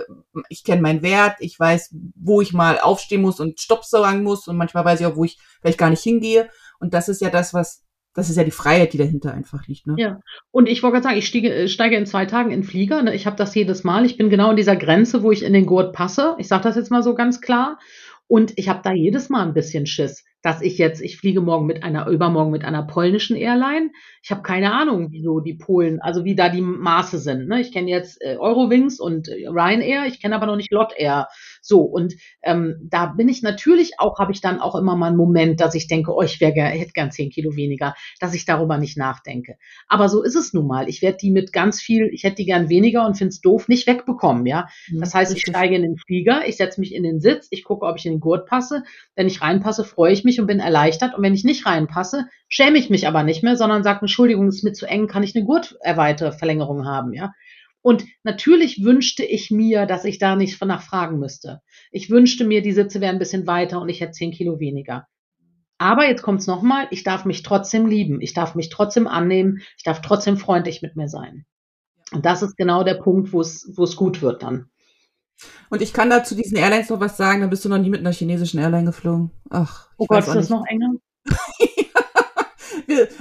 ich kenne meinen Wert, ich weiß, wo ich mal aufstehen muss und Stopp sagen muss und manchmal weiß ich auch, wo ich vielleicht gar nicht hingehe. Und das ist ja das, was das ist ja die Freiheit, die dahinter einfach liegt. Ne? Ja, und ich wollte gerade sagen, ich stiege, äh, steige in zwei Tagen in Flieger. Ne? Ich habe das jedes Mal. Ich bin genau in dieser Grenze, wo ich in den Gurt passe. Ich sage das jetzt mal so ganz klar. Und ich habe da jedes Mal ein bisschen Schiss dass ich jetzt, ich fliege morgen mit einer, übermorgen mit einer polnischen Airline. Ich habe keine Ahnung, wieso die Polen, also wie da die Maße sind. Ne? Ich kenne jetzt äh, Eurowings und äh, Ryanair, ich kenne aber noch nicht Lot Air. So, und ähm, da bin ich natürlich auch, habe ich dann auch immer mal einen Moment, dass ich denke, oh, ich wäre hätte gern zehn Kilo weniger, dass ich darüber nicht nachdenke. Aber so ist es nun mal. Ich werde die mit ganz viel, ich hätte die gern weniger und finde es doof, nicht wegbekommen, ja. Mhm, das heißt, ich steige in den Flieger, ich setze mich in den Sitz, ich gucke, ob ich in den Gurt passe. Wenn ich reinpasse, freue ich mich und bin erleichtert. Und wenn ich nicht reinpasse, schäme ich mich aber nicht mehr, sondern sage, Entschuldigung, ist mir zu eng, kann ich eine Gurterweiterverlängerung haben, ja. Und natürlich wünschte ich mir, dass ich da nicht nach fragen müsste. Ich wünschte mir, die Sitze wären ein bisschen weiter und ich hätte zehn Kilo weniger. Aber jetzt kommt's nochmal, ich darf mich trotzdem lieben, ich darf mich trotzdem annehmen, ich darf trotzdem freundlich mit mir sein. Und das ist genau der Punkt, wo es, wo es gut wird dann. Und ich kann da zu diesen Airlines noch was sagen, da bist du noch nie mit einer chinesischen Airline geflogen. Ach. Oh Gott, ist das noch enger?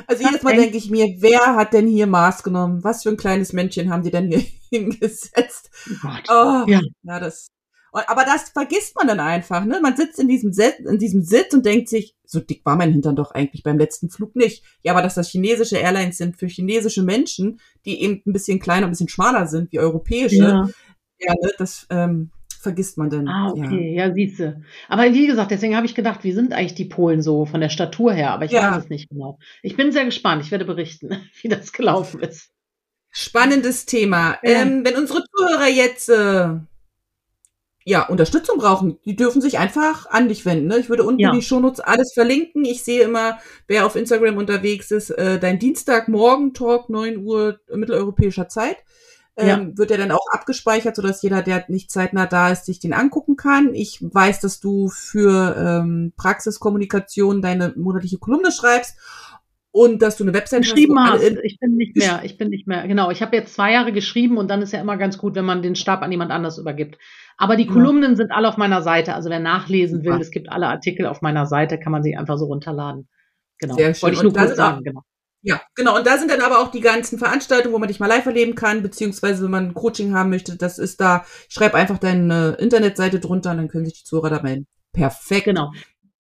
Also jedes Mal denke ich mir, wer hat denn hier Maß genommen? Was für ein kleines Männchen haben die denn hier hingesetzt? Oh, oh ja. ja, das. Aber das vergisst man dann einfach, ne? Man sitzt in diesem, Sitz, in diesem Sitz und denkt sich, so dick war mein Hintern doch eigentlich beim letzten Flug nicht. Ja, aber dass das chinesische Airlines sind für chinesische Menschen, die eben ein bisschen kleiner, ein bisschen schmaler sind wie europäische, ja, ja ne, das ähm, vergisst man dann. Ah, okay, ja, ja siehste. Aber wie gesagt, deswegen habe ich gedacht, wie sind eigentlich die Polen so von der Statur her? Aber ich ja. weiß es nicht genau. Ich bin sehr gespannt. Ich werde berichten, wie das gelaufen ist. Spannendes Thema. Ja. Ähm, wenn unsere Zuhörer jetzt äh, ja, Unterstützung brauchen, die dürfen sich einfach an dich wenden. Ne? Ich würde unten ja. in die Shownotes alles verlinken. Ich sehe immer, wer auf Instagram unterwegs ist, äh, dein Dienstagmorgen-Talk, 9 Uhr mitteleuropäischer Zeit ja. ähm, wird er dann auch abgespeichert, sodass jeder, der nicht zeitnah da ist, sich den angucken kann. Ich weiß, dass du für ähm, Praxiskommunikation deine monatliche Kolumne schreibst und dass du eine Website geschrieben hast. hast. Ich bin nicht mehr, ich bin nicht mehr. Genau, ich habe jetzt zwei Jahre geschrieben und dann ist ja immer ganz gut, wenn man den Stab an jemand anders übergibt. Aber die Kolumnen ja. sind alle auf meiner Seite. Also wer nachlesen will, es gibt alle Artikel auf meiner Seite, kann man sie einfach so runterladen. Genau. Sehr schön. Wollte ich nur kurz sagen, genau. Ja, genau. Und da sind dann aber auch die ganzen Veranstaltungen, wo man dich mal live erleben kann, beziehungsweise wenn man Coaching haben möchte, das ist da. Schreib einfach deine Internetseite drunter und dann können sich die Zuhörer da melden. Perfekt. Genau.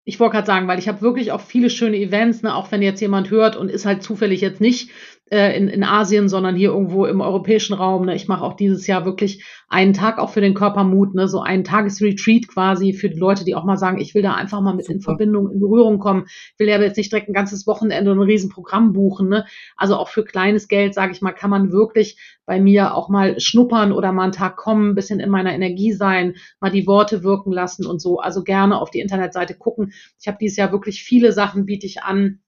Ich wollte gerade sagen, weil ich habe wirklich auch viele schöne Events, ne, auch wenn jetzt jemand hört und ist halt zufällig jetzt nicht äh, in, in Asien, sondern hier irgendwo im europäischen Raum. Ne? Ich mache auch dieses Jahr wirklich einen Tag auch für den Körpermut, ne? so einen Tagesretreat quasi für die Leute, die auch mal sagen, ich will da einfach mal mit Super. in Verbindung, in Berührung kommen. Ich will ja jetzt nicht direkt ein ganzes Wochenende und ein Riesenprogramm buchen. Ne? Also auch für kleines Geld, sage ich mal, kann man wirklich bei mir auch mal schnuppern oder mal einen Tag kommen, ein bisschen in meiner Energie sein, mal die Worte wirken lassen und so. Also gerne auf die Internetseite gucken. Ich habe dieses Jahr wirklich viele Sachen, biete ich an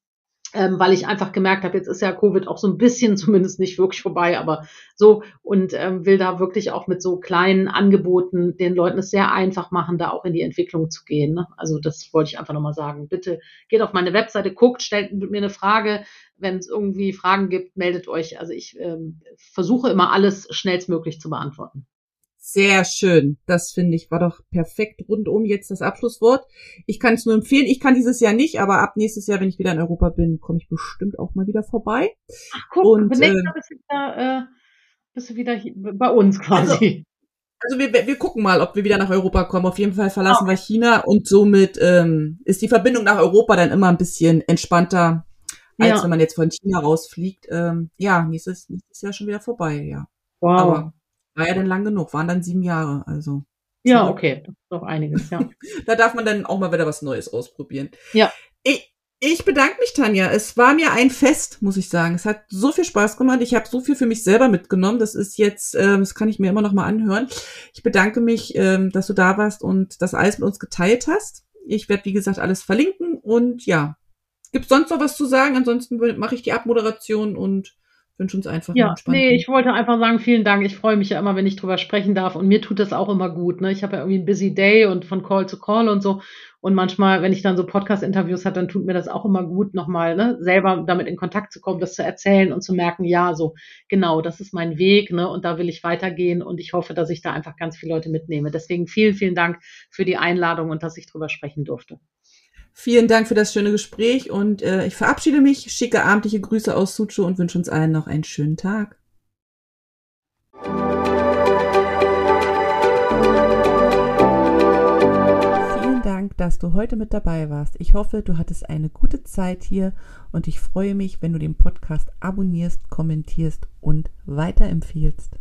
ähm, weil ich einfach gemerkt habe, jetzt ist ja Covid auch so ein bisschen zumindest nicht wirklich vorbei, aber so und ähm, will da wirklich auch mit so kleinen Angeboten den Leuten es sehr einfach machen, da auch in die Entwicklung zu gehen. Ne? Also das wollte ich einfach nochmal sagen. Bitte geht auf meine Webseite, guckt, stellt mir eine Frage. Wenn es irgendwie Fragen gibt, meldet euch. Also ich ähm, versuche immer alles schnellstmöglich zu beantworten. Sehr schön. Das finde ich war doch perfekt rundum jetzt das Abschlusswort. Ich kann es nur empfehlen. Ich kann dieses Jahr nicht, aber ab nächstes Jahr, wenn ich wieder in Europa bin, komme ich bestimmt auch mal wieder vorbei. Ach, guck, und nächstes äh, bist du wieder, äh, bist du wieder hier, bei uns quasi. Also, also wir, wir gucken mal, ob wir wieder nach Europa kommen. Auf jeden Fall verlassen okay. wir China und somit ähm, ist die Verbindung nach Europa dann immer ein bisschen entspannter, als ja. wenn man jetzt von China rausfliegt. Ähm, ja, nächstes, nächstes Jahr schon wieder vorbei, ja. Wow. Aber war ja dann lang genug, waren dann sieben Jahre, also. Ja, okay, das ist doch einiges, ja. da darf man dann auch mal wieder was Neues ausprobieren. Ja. Ich, ich bedanke mich, Tanja. Es war mir ein Fest, muss ich sagen. Es hat so viel Spaß gemacht. Ich habe so viel für mich selber mitgenommen. Das ist jetzt, ähm, das kann ich mir immer noch mal anhören. Ich bedanke mich, ähm, dass du da warst und das alles mit uns geteilt hast. Ich werde, wie gesagt, alles verlinken und ja. Gibt sonst noch was zu sagen? Ansonsten mache ich die Abmoderation und wünsche uns einfach ja, Nee, ich wollte einfach sagen, vielen Dank. Ich freue mich ja immer, wenn ich drüber sprechen darf. Und mir tut das auch immer gut. Ne? Ich habe ja irgendwie einen busy Day und von Call zu Call und so. Und manchmal, wenn ich dann so Podcast-Interviews habe, dann tut mir das auch immer gut, nochmal ne, selber damit in Kontakt zu kommen, das zu erzählen und zu merken, ja, so genau, das ist mein Weg, ne, und da will ich weitergehen und ich hoffe, dass ich da einfach ganz viele Leute mitnehme. Deswegen vielen, vielen Dank für die Einladung und dass ich drüber sprechen durfte. Vielen Dank für das schöne Gespräch und äh, ich verabschiede mich, schicke abendliche Grüße aus Sucho und wünsche uns allen noch einen schönen Tag. Vielen Dank dass du heute mit dabei warst. Ich hoffe, du hattest eine gute Zeit hier und ich freue mich, wenn du den Podcast abonnierst, kommentierst und weiterempfiehlst.